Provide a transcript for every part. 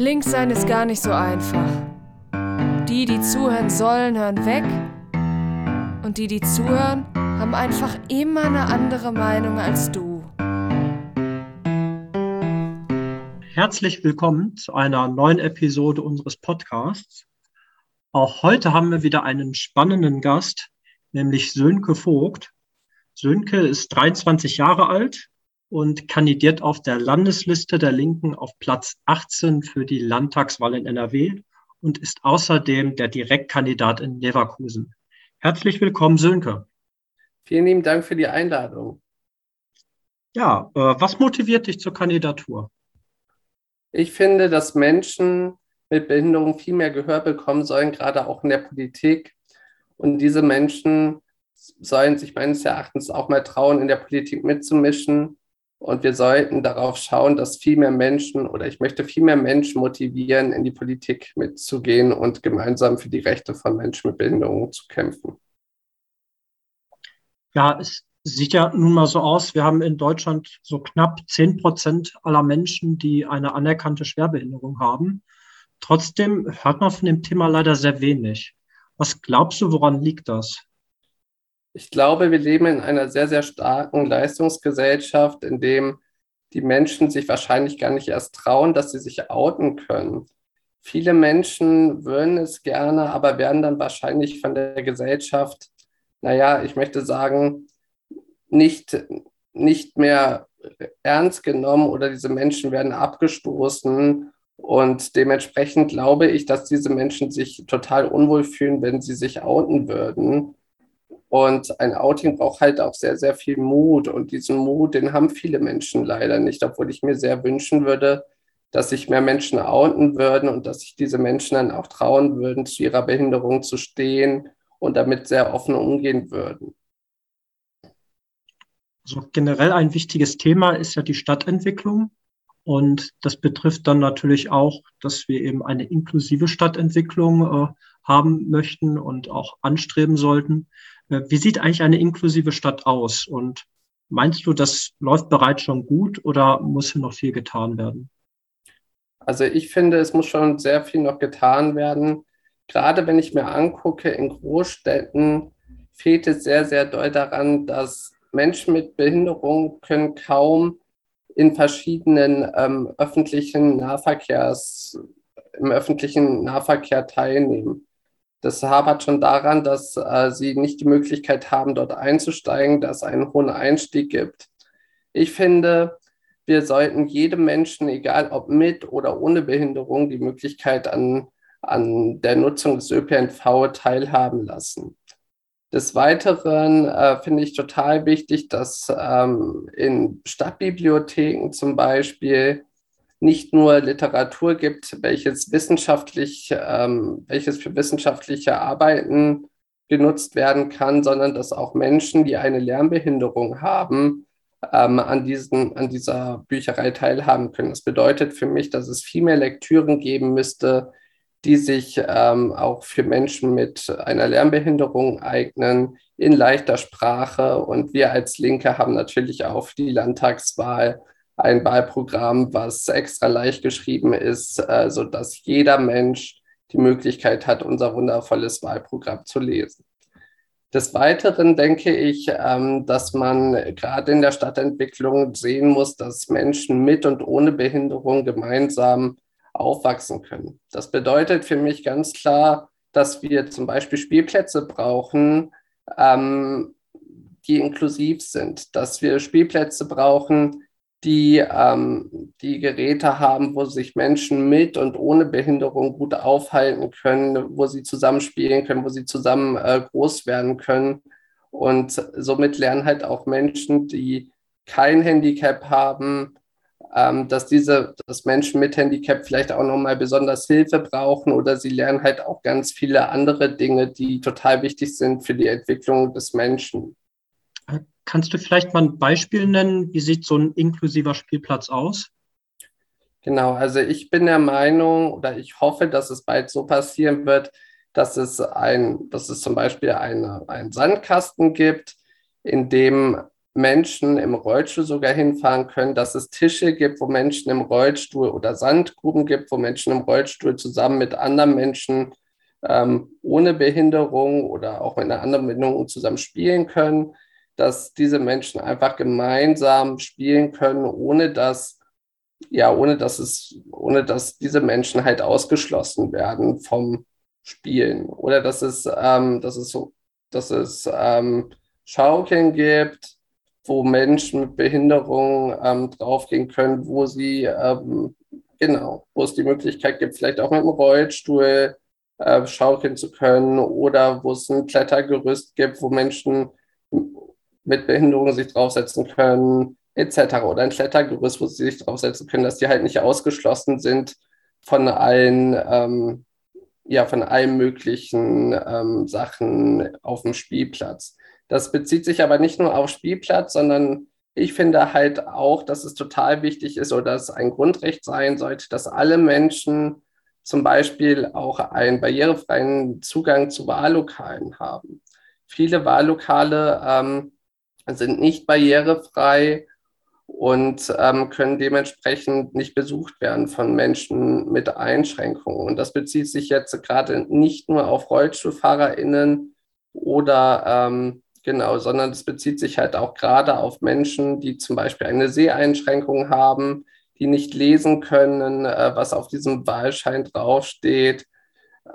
Links sein ist gar nicht so einfach. Die, die zuhören sollen, hören weg. Und die, die zuhören, haben einfach immer eine andere Meinung als du. Herzlich willkommen zu einer neuen Episode unseres Podcasts. Auch heute haben wir wieder einen spannenden Gast, nämlich Sönke Vogt. Sönke ist 23 Jahre alt, und kandidiert auf der Landesliste der Linken auf Platz 18 für die Landtagswahl in NRW und ist außerdem der Direktkandidat in Leverkusen. Herzlich willkommen, Sönke. Vielen lieben Dank für die Einladung. Ja, äh, was motiviert dich zur Kandidatur? Ich finde, dass Menschen mit Behinderung viel mehr Gehör bekommen sollen, gerade auch in der Politik. Und diese Menschen sollen sich meines Erachtens auch mal trauen, in der Politik mitzumischen und wir sollten darauf schauen, dass viel mehr Menschen oder ich möchte viel mehr Menschen motivieren, in die Politik mitzugehen und gemeinsam für die Rechte von Menschen mit Behinderungen zu kämpfen. Ja, es sieht ja nun mal so aus, wir haben in Deutschland so knapp 10 Prozent aller Menschen, die eine anerkannte Schwerbehinderung haben. Trotzdem hört man von dem Thema leider sehr wenig. Was glaubst du, woran liegt das? Ich glaube, wir leben in einer sehr, sehr starken Leistungsgesellschaft, in dem die Menschen sich wahrscheinlich gar nicht erst trauen, dass sie sich outen können. Viele Menschen würden es gerne, aber werden dann wahrscheinlich von der Gesellschaft, naja, ich möchte sagen, nicht, nicht mehr ernst genommen oder diese Menschen werden abgestoßen. Und dementsprechend glaube ich, dass diese Menschen sich total unwohl fühlen, wenn sie sich outen würden. Und ein Outing braucht halt auch sehr, sehr viel Mut. Und diesen Mut, den haben viele Menschen leider nicht, obwohl ich mir sehr wünschen würde, dass sich mehr Menschen outen würden und dass sich diese Menschen dann auch trauen würden, zu ihrer Behinderung zu stehen und damit sehr offen umgehen würden. Also generell ein wichtiges Thema ist ja die Stadtentwicklung. Und das betrifft dann natürlich auch, dass wir eben eine inklusive Stadtentwicklung äh, haben möchten und auch anstreben sollten. Wie sieht eigentlich eine inklusive Stadt aus? Und meinst du, das läuft bereits schon gut oder muss hier noch viel getan werden? Also ich finde, es muss schon sehr viel noch getan werden. Gerade wenn ich mir angucke, in Großstädten fehlt es sehr, sehr doll daran, dass Menschen mit Behinderung können kaum in verschiedenen ähm, öffentlichen Nahverkehrs, im öffentlichen Nahverkehr teilnehmen. Das hapert schon daran, dass äh, sie nicht die Möglichkeit haben, dort einzusteigen, dass es einen hohen Einstieg gibt. Ich finde, wir sollten jedem Menschen, egal ob mit oder ohne Behinderung, die Möglichkeit an, an der Nutzung des ÖPNV teilhaben lassen. Des Weiteren äh, finde ich total wichtig, dass ähm, in Stadtbibliotheken zum Beispiel nicht nur Literatur gibt, welches wissenschaftlich, ähm, welches für wissenschaftliche Arbeiten genutzt werden kann, sondern dass auch Menschen, die eine Lernbehinderung haben, ähm, an, diesen, an dieser Bücherei teilhaben können. Das bedeutet für mich, dass es viel mehr Lektüren geben müsste, die sich ähm, auch für Menschen mit einer Lernbehinderung eignen, in leichter Sprache. Und wir als Linke haben natürlich auch die Landtagswahl ein Wahlprogramm, was extra leicht geschrieben ist, äh, sodass jeder Mensch die Möglichkeit hat, unser wundervolles Wahlprogramm zu lesen. Des Weiteren denke ich, ähm, dass man gerade in der Stadtentwicklung sehen muss, dass Menschen mit und ohne Behinderung gemeinsam aufwachsen können. Das bedeutet für mich ganz klar, dass wir zum Beispiel Spielplätze brauchen, ähm, die inklusiv sind, dass wir Spielplätze brauchen, die ähm, die Geräte haben, wo sich Menschen mit und ohne Behinderung gut aufhalten können, wo sie zusammen spielen können, wo sie zusammen äh, groß werden können. Und somit lernen halt auch Menschen, die kein Handicap haben, ähm, dass diese, dass Menschen mit Handicap vielleicht auch nochmal besonders Hilfe brauchen oder sie lernen halt auch ganz viele andere Dinge, die total wichtig sind für die Entwicklung des Menschen. Kannst du vielleicht mal ein Beispiel nennen? Wie sieht so ein inklusiver Spielplatz aus? Genau, also ich bin der Meinung oder ich hoffe, dass es bald so passieren wird, dass es ein, dass es zum Beispiel eine, einen Sandkasten gibt, in dem Menschen im Rollstuhl sogar hinfahren können, dass es Tische gibt, wo Menschen im Rollstuhl oder Sandgruben gibt, wo Menschen im Rollstuhl zusammen mit anderen Menschen ähm, ohne Behinderung oder auch mit einer anderen Behinderung zusammen spielen können, dass diese Menschen einfach gemeinsam spielen können, ohne dass ja, ohne dass es, ohne dass diese Menschen halt ausgeschlossen werden vom Spielen. Oder dass es, ähm, dass es so, dass es ähm, Schaukeln gibt, wo Menschen mit Behinderung ähm, draufgehen können, wo sie, ähm, genau, wo es die Möglichkeit gibt, vielleicht auch mit dem Rollstuhl äh, schaukeln zu können oder wo es ein Klettergerüst gibt, wo Menschen mit Behinderung sich draufsetzen können, etc. Oder ein Klettergerüst, wo sie sich draufsetzen können, dass die halt nicht ausgeschlossen sind von allen, ähm, ja, von allen möglichen ähm, Sachen auf dem Spielplatz. Das bezieht sich aber nicht nur auf Spielplatz, sondern ich finde halt auch, dass es total wichtig ist oder dass es ein Grundrecht sein sollte, dass alle Menschen zum Beispiel auch einen barrierefreien Zugang zu Wahllokalen haben. Viele Wahllokale ähm, sind nicht barrierefrei und ähm, können dementsprechend nicht besucht werden von Menschen mit Einschränkungen. Und das bezieht sich jetzt gerade nicht nur auf RollstuhlfahrerInnen oder ähm, Genau, sondern es bezieht sich halt auch gerade auf Menschen, die zum Beispiel eine Seheinschränkung haben, die nicht lesen können, äh, was auf diesem Wahlschein draufsteht.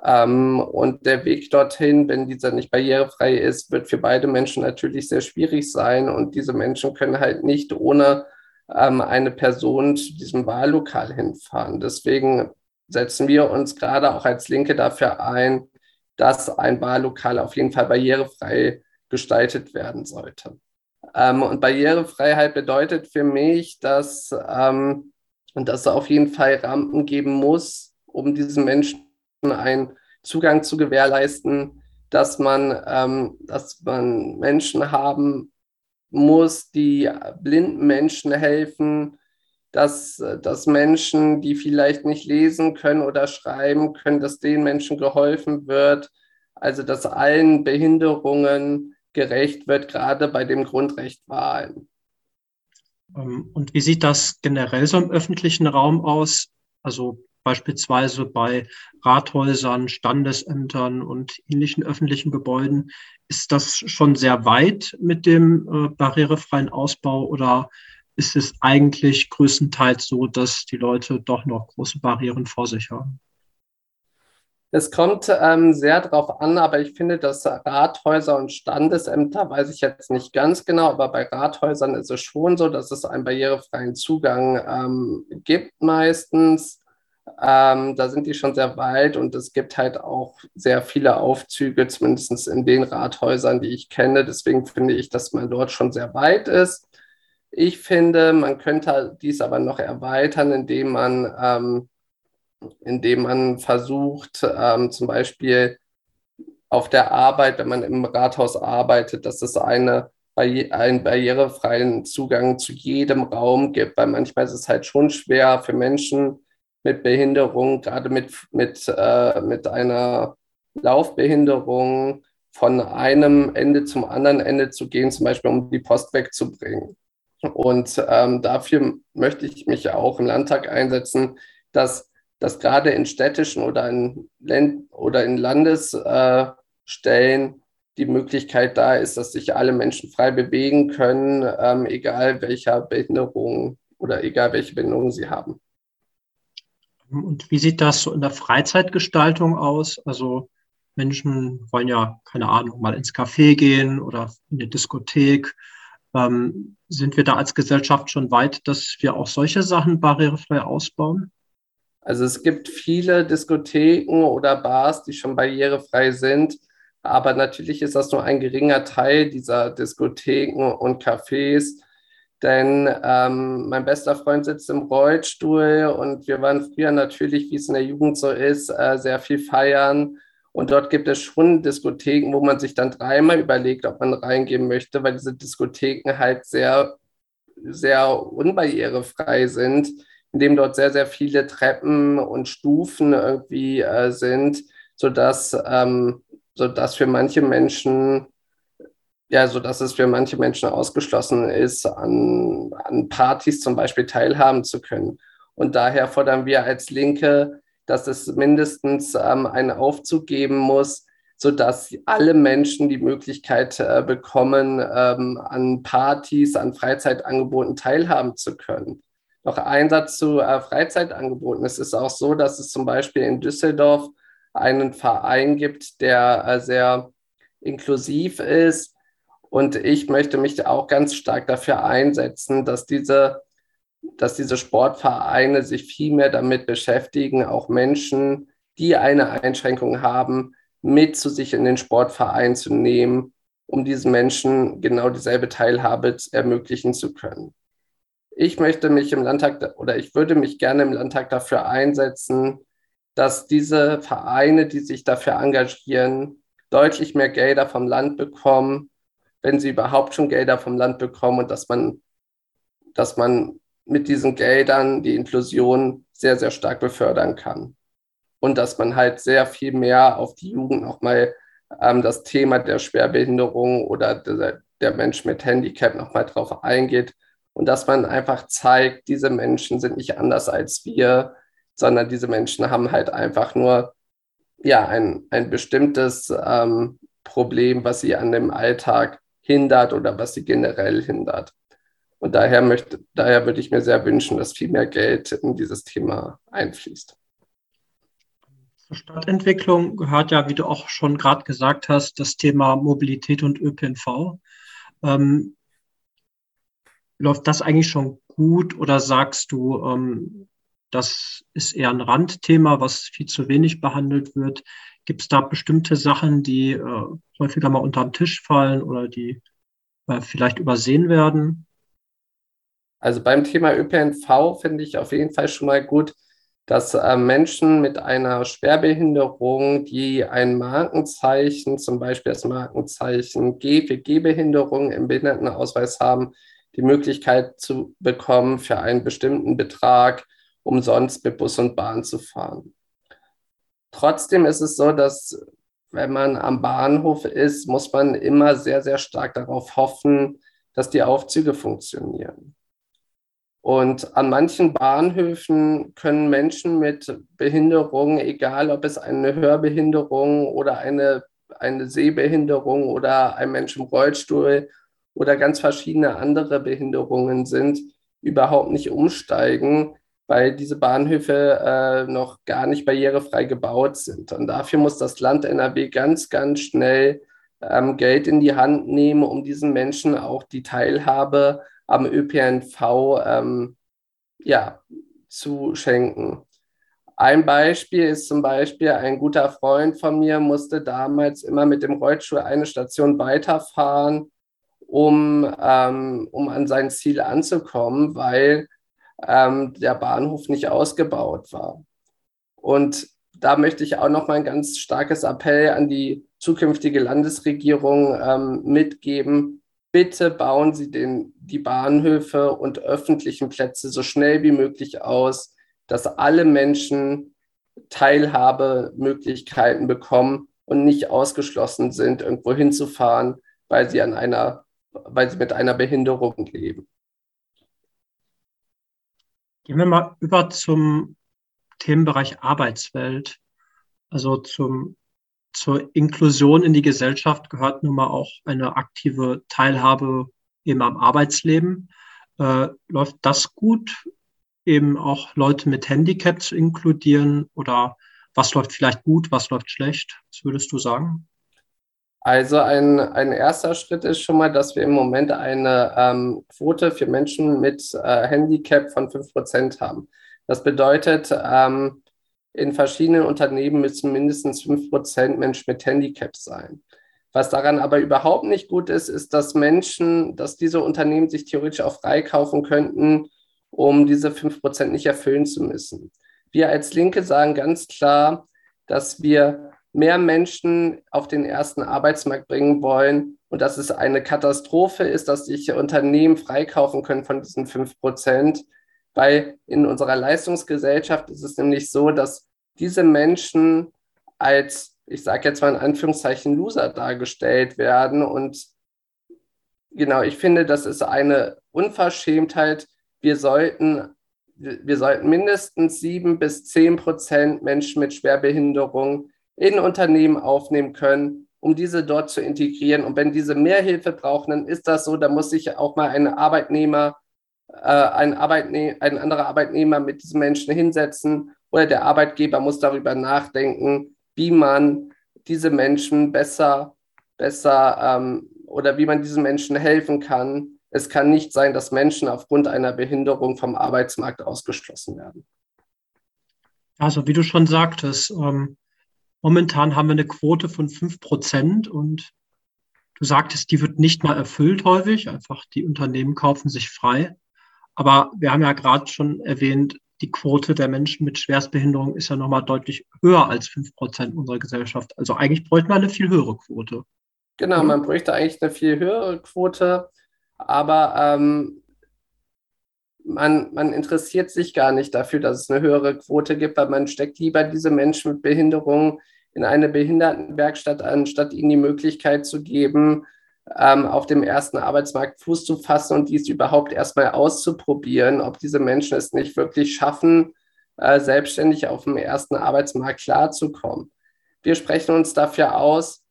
Ähm, und der Weg dorthin, wenn dieser nicht barrierefrei ist, wird für beide Menschen natürlich sehr schwierig sein. Und diese Menschen können halt nicht ohne ähm, eine Person zu diesem Wahllokal hinfahren. Deswegen setzen wir uns gerade auch als Linke dafür ein, dass ein Wahllokal auf jeden Fall barrierefrei gestaltet werden sollte. Ähm, und Barrierefreiheit bedeutet für mich, dass, ähm, dass es auf jeden Fall Rampen geben muss, um diesen Menschen einen Zugang zu gewährleisten, dass man, ähm, dass man Menschen haben muss, die blinden Menschen helfen, dass, dass Menschen, die vielleicht nicht lesen können oder schreiben können, dass den Menschen geholfen wird. Also dass allen Behinderungen gerecht wird, gerade bei dem Grundrecht Wahlen. Ähm, und wie sieht das generell so im öffentlichen Raum aus? Also beispielsweise bei Rathäusern, Standesämtern und ähnlichen öffentlichen Gebäuden. Ist das schon sehr weit mit dem äh, barrierefreien Ausbau oder ist es eigentlich größtenteils so, dass die Leute doch noch große Barrieren vor sich haben? Es kommt ähm, sehr darauf an, aber ich finde, dass Rathäuser und Standesämter, weiß ich jetzt nicht ganz genau, aber bei Rathäusern ist es schon so, dass es einen barrierefreien Zugang ähm, gibt meistens. Ähm, da sind die schon sehr weit und es gibt halt auch sehr viele Aufzüge, zumindest in den Rathäusern, die ich kenne. Deswegen finde ich, dass man dort schon sehr weit ist. Ich finde, man könnte dies aber noch erweitern, indem man ähm, indem man versucht, ähm, zum Beispiel auf der Arbeit, wenn man im Rathaus arbeitet, dass es eine, einen barrierefreien Zugang zu jedem Raum gibt, weil manchmal ist es halt schon schwer für Menschen mit Behinderung, gerade mit, mit, äh, mit einer Laufbehinderung, von einem Ende zum anderen Ende zu gehen, zum Beispiel um die Post wegzubringen. Und ähm, dafür möchte ich mich auch im Landtag einsetzen, dass dass gerade in städtischen oder in, Länd oder in Landesstellen äh, die Möglichkeit da ist, dass sich alle Menschen frei bewegen können, ähm, egal welcher Behinderung oder egal welche Behinderung sie haben. Und wie sieht das so in der Freizeitgestaltung aus? Also Menschen wollen ja, keine Ahnung, mal ins Café gehen oder in die Diskothek. Ähm, sind wir da als Gesellschaft schon weit, dass wir auch solche Sachen barrierefrei ausbauen? Also es gibt viele Diskotheken oder Bars, die schon barrierefrei sind, aber natürlich ist das nur ein geringer Teil dieser Diskotheken und Cafés. Denn ähm, mein bester Freund sitzt im Rollstuhl und wir waren früher natürlich, wie es in der Jugend so ist, äh, sehr viel feiern. Und dort gibt es schon Diskotheken, wo man sich dann dreimal überlegt, ob man reingehen möchte, weil diese Diskotheken halt sehr, sehr unbarrierefrei sind in dem dort sehr, sehr viele Treppen und Stufen irgendwie äh, sind, sodass, ähm, sodass für manche Menschen ja, so dass es für manche Menschen ausgeschlossen ist, an, an Partys zum Beispiel teilhaben zu können. Und daher fordern wir als Linke, dass es mindestens ähm, einen Aufzug geben muss, sodass alle Menschen die Möglichkeit äh, bekommen, ähm, an Partys, an Freizeitangeboten teilhaben zu können. Noch ein Satz zu äh, Freizeitangeboten. Es ist auch so, dass es zum Beispiel in Düsseldorf einen Verein gibt, der äh, sehr inklusiv ist. Und ich möchte mich auch ganz stark dafür einsetzen, dass diese, dass diese Sportvereine sich viel mehr damit beschäftigen, auch Menschen, die eine Einschränkung haben, mit zu sich in den Sportverein zu nehmen, um diesen Menschen genau dieselbe Teilhabe ermöglichen zu können. Ich möchte mich im Landtag oder ich würde mich gerne im Landtag dafür einsetzen, dass diese Vereine, die sich dafür engagieren, deutlich mehr Gelder vom Land bekommen, wenn sie überhaupt schon Gelder vom Land bekommen und dass man, dass man mit diesen Geldern die Inklusion sehr, sehr stark befördern kann. Und dass man halt sehr viel mehr auf die Jugend nochmal ähm, das Thema der Schwerbehinderung oder der, der Mensch mit Handicap nochmal drauf eingeht und dass man einfach zeigt, diese Menschen sind nicht anders als wir, sondern diese Menschen haben halt einfach nur ja, ein, ein bestimmtes ähm, Problem, was sie an dem Alltag hindert oder was sie generell hindert. Und daher, möchte, daher würde ich mir sehr wünschen, dass viel mehr Geld in dieses Thema einfließt. Zur Stadtentwicklung gehört ja, wie du auch schon gerade gesagt hast, das Thema Mobilität und ÖPNV. Ähm, läuft das eigentlich schon gut oder sagst du, ähm, das ist eher ein Randthema, was viel zu wenig behandelt wird. Gibt es da bestimmte Sachen, die äh, häufiger mal unter den Tisch fallen oder die äh, vielleicht übersehen werden? Also beim Thema ÖPNV finde ich auf jeden Fall schon mal gut, dass äh, Menschen mit einer Schwerbehinderung, die ein Markenzeichen, zum Beispiel das Markenzeichen G für Gehbehinderung im Behindertenausweis haben, die Möglichkeit zu bekommen, für einen bestimmten Betrag umsonst mit Bus und Bahn zu fahren. Trotzdem ist es so, dass wenn man am Bahnhof ist, muss man immer sehr, sehr stark darauf hoffen, dass die Aufzüge funktionieren. Und an manchen Bahnhöfen können Menschen mit Behinderung, egal ob es eine Hörbehinderung oder eine, eine Sehbehinderung oder ein Mensch im Rollstuhl oder ganz verschiedene andere Behinderungen sind, überhaupt nicht umsteigen, weil diese Bahnhöfe äh, noch gar nicht barrierefrei gebaut sind. Und dafür muss das Land NRW ganz, ganz schnell ähm, Geld in die Hand nehmen, um diesen Menschen auch die Teilhabe am ÖPNV ähm, ja, zu schenken. Ein Beispiel ist zum Beispiel, ein guter Freund von mir musste damals immer mit dem Rollstuhl eine Station weiterfahren, um, ähm, um an sein Ziel anzukommen, weil ähm, der Bahnhof nicht ausgebaut war. Und da möchte ich auch noch mal ein ganz starkes Appell an die zukünftige Landesregierung ähm, mitgeben. Bitte bauen Sie den, die Bahnhöfe und öffentlichen Plätze so schnell wie möglich aus, dass alle Menschen Teilhabemöglichkeiten bekommen und nicht ausgeschlossen sind, irgendwo hinzufahren, weil sie an einer, weil sie mit einer Behinderung leben. Gehen wir mal über zum Themenbereich Arbeitswelt. Also zum, zur Inklusion in die Gesellschaft gehört nun mal auch eine aktive Teilhabe eben am Arbeitsleben. Äh, läuft das gut, eben auch Leute mit Handicap zu inkludieren? Oder was läuft vielleicht gut, was läuft schlecht? Was würdest du sagen? Also ein, ein erster Schritt ist schon mal, dass wir im Moment eine ähm, Quote für Menschen mit äh, Handicap von 5% haben. Das bedeutet, ähm, in verschiedenen Unternehmen müssen mindestens 5% Menschen mit Handicap sein. Was daran aber überhaupt nicht gut ist, ist, dass Menschen, dass diese Unternehmen sich theoretisch auch freikaufen könnten, um diese 5% nicht erfüllen zu müssen. Wir als Linke sagen ganz klar, dass wir mehr Menschen auf den ersten Arbeitsmarkt bringen wollen und dass es eine Katastrophe ist, dass sich Unternehmen freikaufen können von diesen 5 Prozent, weil in unserer Leistungsgesellschaft ist es nämlich so, dass diese Menschen als, ich sage jetzt mal in Anführungszeichen, Loser dargestellt werden und genau, ich finde, das ist eine Unverschämtheit. Wir sollten, wir sollten mindestens sieben bis zehn Prozent Menschen mit Schwerbehinderung in Unternehmen aufnehmen können, um diese dort zu integrieren. Und wenn diese mehr Hilfe brauchen, dann ist das so, da muss sich auch mal ein Arbeitnehmer, äh, ein, Arbeitne ein anderer Arbeitnehmer mit diesen Menschen hinsetzen oder der Arbeitgeber muss darüber nachdenken, wie man diese Menschen besser, besser ähm, oder wie man diesen Menschen helfen kann. Es kann nicht sein, dass Menschen aufgrund einer Behinderung vom Arbeitsmarkt ausgeschlossen werden. Also wie du schon sagtest, ähm, momentan haben wir eine Quote von 5 Prozent und du sagtest, die wird nicht mal erfüllt häufig, einfach die Unternehmen kaufen sich frei. Aber wir haben ja gerade schon erwähnt, die Quote der Menschen mit Schwerstbehinderung ist ja nochmal deutlich höher als 5 Prozent unserer Gesellschaft. Also eigentlich bräuchte man eine viel höhere Quote. Genau, man bräuchte eigentlich eine viel höhere Quote, aber ähm, man, man interessiert sich gar nicht dafür, dass es eine höhere Quote gibt, weil man steckt lieber diese Menschen mit Behinderung in eine Behindertenwerkstatt, anstatt ihnen die Möglichkeit zu geben, ähm, auf dem ersten Arbeitsmarkt Fuß zu fassen und dies überhaupt erstmal auszuprobieren, ob diese Menschen es nicht wirklich schaffen, äh, selbstständig auf dem ersten Arbeitsmarkt klarzukommen. Wir sprechen uns dafür aus,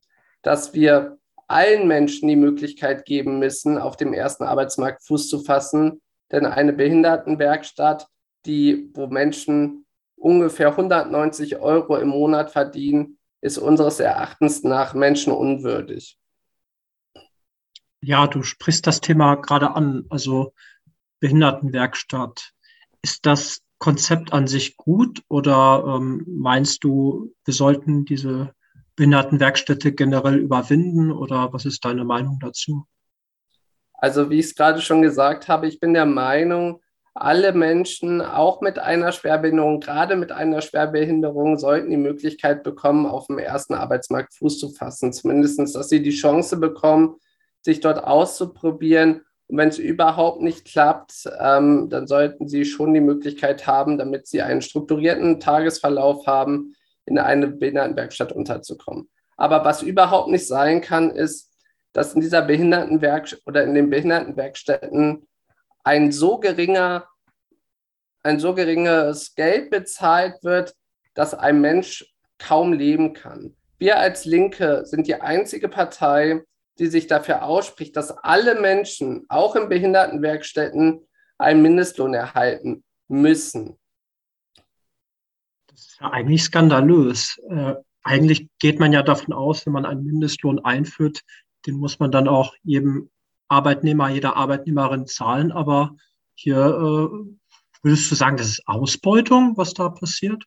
dass wir allen Menschen die Möglichkeit geben müssen, auf dem ersten Arbeitsmarkt Fuß zu fassen. Denn eine Behindertenwerkstatt, die, wo Menschen ungefähr 190 Euro im Monat verdienen, ist unseres Erachtens nach menschenunwürdig. Ja, du sprichst das Thema gerade an, also Behindertenwerkstatt. Ist das Konzept an sich gut oder ähm, meinst du, wir sollten diese Behindertenwerkstätte generell überwinden oder was ist deine Meinung dazu? Also wie ich es gerade schon gesagt habe, ich bin der Meinung, alle Menschen, auch mit einer Schwerbehinderung, gerade mit einer Schwerbehinderung, sollten die Möglichkeit bekommen, auf dem ersten Arbeitsmarkt Fuß zu fassen. Zumindest, dass sie die Chance bekommen, sich dort auszuprobieren. Und wenn es überhaupt nicht klappt, ähm, dann sollten sie schon die Möglichkeit haben, damit sie einen strukturierten Tagesverlauf haben, in eine Behindertenwerkstatt unterzukommen. Aber was überhaupt nicht sein kann, ist, dass in dieser Behindertenwerk oder in den Behindertenwerkstätten ein so geringer, ein so geringes Geld bezahlt wird, dass ein Mensch kaum leben kann. Wir als Linke sind die einzige Partei, die sich dafür ausspricht, dass alle Menschen, auch in Behindertenwerkstätten, einen Mindestlohn erhalten müssen. Das ist ja eigentlich skandalös. Äh, eigentlich geht man ja davon aus, wenn man einen Mindestlohn einführt, den muss man dann auch jedem Arbeitnehmer, jeder Arbeitnehmerin zahlen. Aber hier äh, würdest du sagen, das ist Ausbeutung, was da passiert?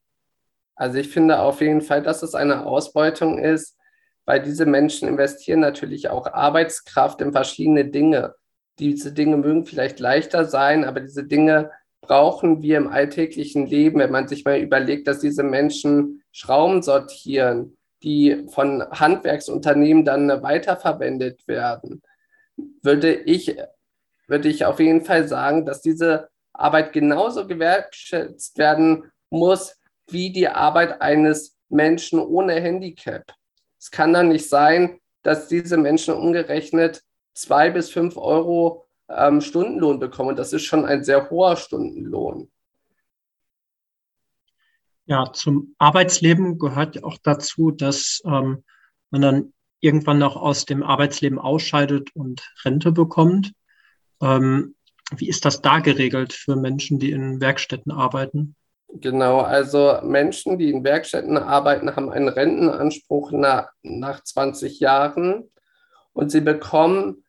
Also ich finde auf jeden Fall, dass es eine Ausbeutung ist, weil diese Menschen investieren natürlich auch Arbeitskraft in verschiedene Dinge. Diese Dinge mögen vielleicht leichter sein, aber diese Dinge brauchen wir im alltäglichen Leben, wenn man sich mal überlegt, dass diese Menschen Schrauben sortieren, die von Handwerksunternehmen dann weiterverwendet werden, würde ich, würde ich auf jeden Fall sagen, dass diese Arbeit genauso gewertschätzt werden muss wie die Arbeit eines Menschen ohne Handicap. Es kann dann nicht sein, dass diese Menschen umgerechnet zwei bis fünf Euro ähm, Stundenlohn bekommen. Das ist schon ein sehr hoher Stundenlohn. Ja, zum Arbeitsleben gehört auch dazu, dass ähm, man dann irgendwann noch aus dem Arbeitsleben ausscheidet und Rente bekommt. Ähm, wie ist das da geregelt für Menschen, die in Werkstätten arbeiten? Genau, also Menschen, die in Werkstätten arbeiten, haben einen Rentenanspruch nach, nach 20 Jahren und sie bekommen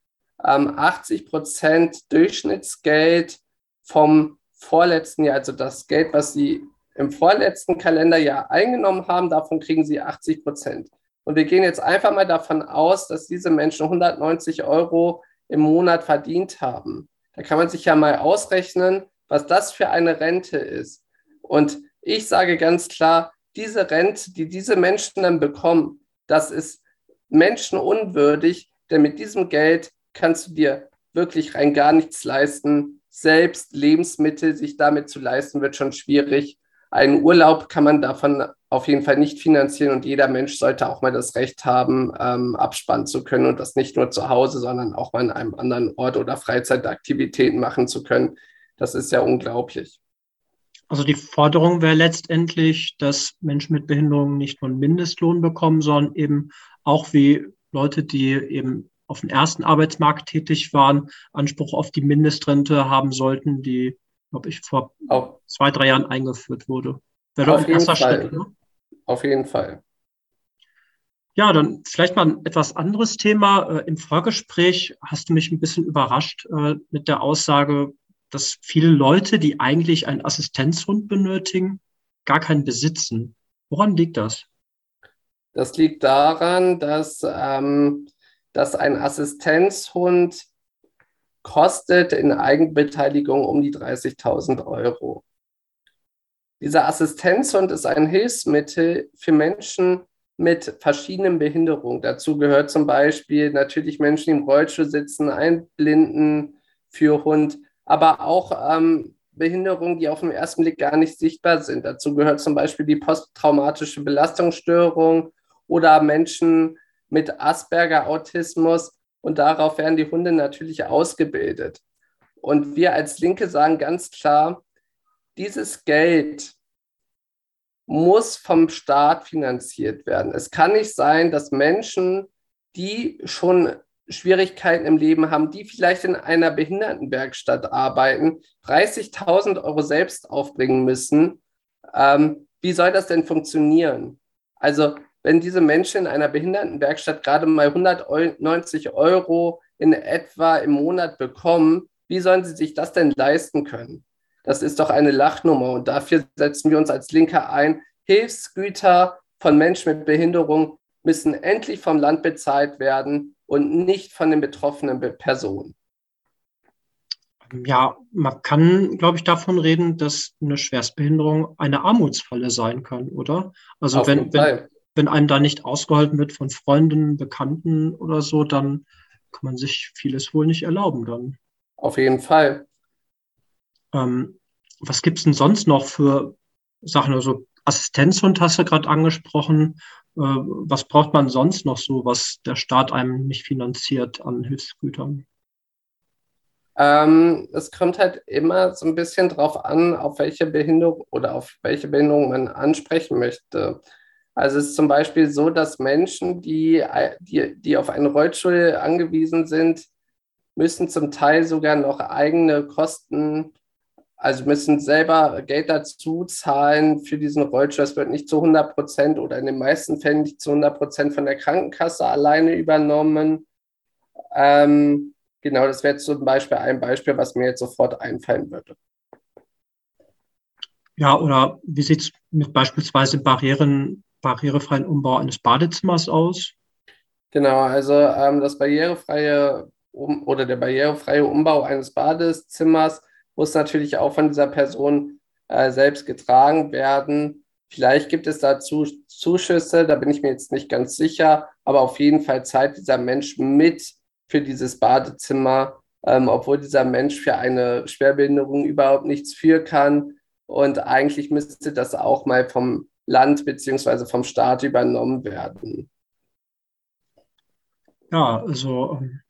ähm, 80 Prozent Durchschnittsgeld vom vorletzten Jahr, also das Geld, was Sie im vorletzten Kalenderjahr eingenommen haben, davon kriegen Sie 80 Prozent. Und wir gehen jetzt einfach mal davon aus, dass diese Menschen 190 Euro im Monat verdient haben. Da kann man sich ja mal ausrechnen, was das für eine Rente ist. Und ich sage ganz klar, diese Rente, die diese Menschen dann bekommen, das ist menschenunwürdig, denn mit diesem Geld kannst du dir wirklich rein gar nichts leisten. Selbst Lebensmittel sich damit zu leisten, wird schon schwierig. Einen Urlaub kann man davon auf jeden Fall nicht finanzieren und jeder Mensch sollte auch mal das Recht haben, ähm, abspannen zu können und das nicht nur zu Hause, sondern auch mal an einem anderen Ort oder Freizeitaktivitäten machen zu können. Das ist ja unglaublich. Also die Forderung wäre letztendlich, dass Menschen mit Behinderungen nicht nur einen Mindestlohn bekommen, sondern eben auch wie Leute, die eben auf dem ersten Arbeitsmarkt tätig waren, Anspruch auf die Mindestrente haben sollten, die, glaube ich, vor auch. zwei, drei Jahren eingeführt wurde. Wäre auf jeden Fall. Schritt, ne? Auf jeden Fall. Ja, dann vielleicht mal ein etwas anderes Thema. Äh, Im Vorgespräch hast du mich ein bisschen überrascht äh, mit der Aussage, dass viele Leute, die eigentlich einen Assistenzhund benötigen, gar keinen besitzen. Woran liegt das? Das liegt daran, dass, ähm, dass ein Assistenzhund kostet in Eigenbeteiligung um die 30.000 Euro. Dieser Assistenzhund ist ein Hilfsmittel für Menschen mit verschiedenen Behinderungen. Dazu gehört zum Beispiel natürlich Menschen, die im Rollstuhl sitzen, ein Blindenführhund, aber auch ähm, Behinderungen, die auf den ersten Blick gar nicht sichtbar sind. Dazu gehört zum Beispiel die posttraumatische Belastungsstörung oder Menschen mit Asperger-Autismus. Und darauf werden die Hunde natürlich ausgebildet. Und wir als Linke sagen ganz klar, dieses Geld muss vom Staat finanziert werden. Es kann nicht sein, dass Menschen, die schon Schwierigkeiten im Leben haben, die vielleicht in einer Behindertenwerkstatt arbeiten, 30.000 Euro selbst aufbringen müssen. Ähm, wie soll das denn funktionieren? Also wenn diese Menschen in einer Behindertenwerkstatt gerade mal 190 Euro in etwa im Monat bekommen, wie sollen sie sich das denn leisten können? Das ist doch eine Lachnummer und dafür setzen wir uns als Linke ein. Hilfsgüter von Menschen mit Behinderung müssen endlich vom Land bezahlt werden und nicht von den betroffenen Personen. Ja, man kann, glaube ich, davon reden, dass eine Schwerstbehinderung eine Armutsfalle sein kann, oder? Also wenn, wenn, wenn einem da nicht ausgehalten wird von Freunden, Bekannten oder so, dann kann man sich vieles wohl nicht erlauben dann. Auf jeden Fall. Ähm, was gibt es denn sonst noch für Sachen? Also Assistenzhund hast du gerade angesprochen. Äh, was braucht man sonst noch so, was der Staat einem nicht finanziert an Hilfsgütern? Ähm, es kommt halt immer so ein bisschen drauf an, auf welche Behinderung oder auf welche Behinderung man ansprechen möchte. Also es ist zum Beispiel so, dass Menschen, die, die, die auf einen Rollstuhl angewiesen sind, müssen zum Teil sogar noch eigene Kosten also müssen selber Geld dazu zahlen für diesen Rollstuhl. Das wird nicht zu 100 Prozent oder in den meisten Fällen nicht zu 100 Prozent von der Krankenkasse alleine übernommen. Ähm, genau, das wäre zum Beispiel ein Beispiel, was mir jetzt sofort einfallen würde. Ja, oder wie sieht es mit beispielsweise Barrieren, barrierefreien Umbau eines Badezimmers aus? Genau, also ähm, das barrierefreie um, oder der barrierefreie Umbau eines Badezimmers muss natürlich auch von dieser Person äh, selbst getragen werden. Vielleicht gibt es dazu Zuschüsse, da bin ich mir jetzt nicht ganz sicher, aber auf jeden Fall zahlt dieser Mensch mit für dieses Badezimmer, ähm, obwohl dieser Mensch für eine Schwerbehinderung überhaupt nichts für kann. Und eigentlich müsste das auch mal vom Land bzw. vom Staat übernommen werden. Ja, also ähm,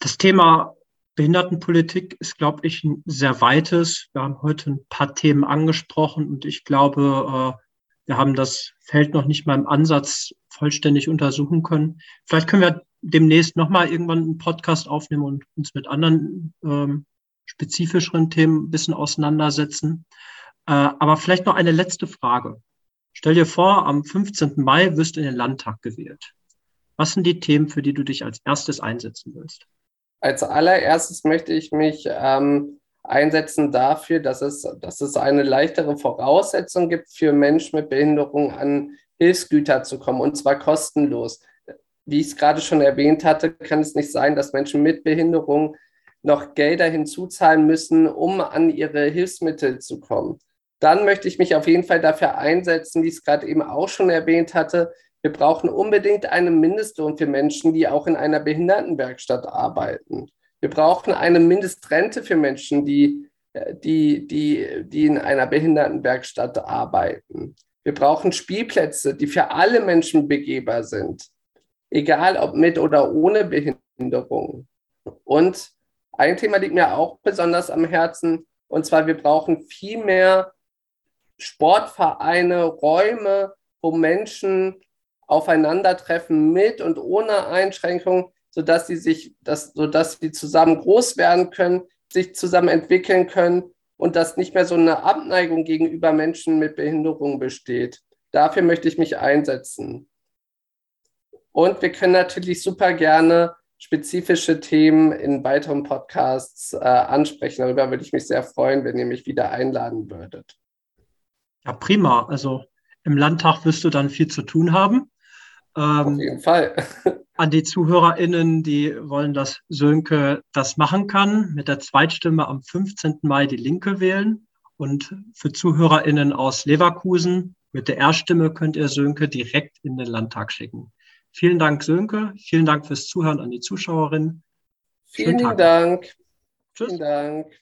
das Thema Behindertenpolitik ist, glaube ich, ein sehr weites. Wir haben heute ein paar Themen angesprochen und ich glaube, äh, wir haben das Feld noch nicht mal im Ansatz vollständig untersuchen können. Vielleicht können wir demnächst nochmal irgendwann einen Podcast aufnehmen und uns mit anderen ähm, spezifischeren Themen ein bisschen auseinandersetzen. Äh, aber vielleicht noch eine letzte Frage. Stell dir vor, am 15. Mai wirst du in den Landtag gewählt. Was sind die Themen, für die du dich als erstes einsetzen willst? Als allererstes möchte ich mich ähm, einsetzen dafür, dass es, dass es eine leichtere Voraussetzung gibt für Menschen mit Behinderung an Hilfsgüter zu kommen und zwar kostenlos. Wie ich es gerade schon erwähnt hatte, kann es nicht sein, dass Menschen mit Behinderung noch Gelder hinzuzahlen müssen, um an ihre Hilfsmittel zu kommen. Dann möchte ich mich auf jeden Fall dafür einsetzen, wie ich es gerade eben auch schon erwähnt hatte, wir brauchen unbedingt einen Mindestlohn für Menschen, die auch in einer Behindertenwerkstatt arbeiten. Wir brauchen eine Mindestrente für Menschen, die die, die, die in einer Behindertenwerkstatt arbeiten. Wir brauchen Spielplätze, die für alle Menschen begehbar sind, egal ob mit oder ohne Behinderung. Und ein Thema liegt mir auch besonders am Herzen, und zwar wir brauchen viel mehr Sportvereine, Räume, wo Menschen aufeinandertreffen mit und ohne Einschränkung, sodass sie sich, das, sodass sie zusammen groß werden können, sich zusammen entwickeln können und dass nicht mehr so eine Abneigung gegenüber Menschen mit Behinderung besteht. Dafür möchte ich mich einsetzen. Und wir können natürlich super gerne spezifische Themen in weiteren Podcasts äh, ansprechen. Darüber würde ich mich sehr freuen, wenn ihr mich wieder einladen würdet. Ja, prima. Also im Landtag wirst du dann viel zu tun haben. Ähm, Auf jeden Fall. an die ZuhörerInnen, die wollen, dass Sönke das machen kann, mit der Zweitstimme am 15. Mai die Linke wählen. Und für ZuhörerInnen aus Leverkusen mit der Erststimme könnt ihr Sönke direkt in den Landtag schicken. Vielen Dank, Sönke. Vielen Dank fürs Zuhören an die Zuschauerinnen. Vielen Dank. Tschüss. Vielen Dank.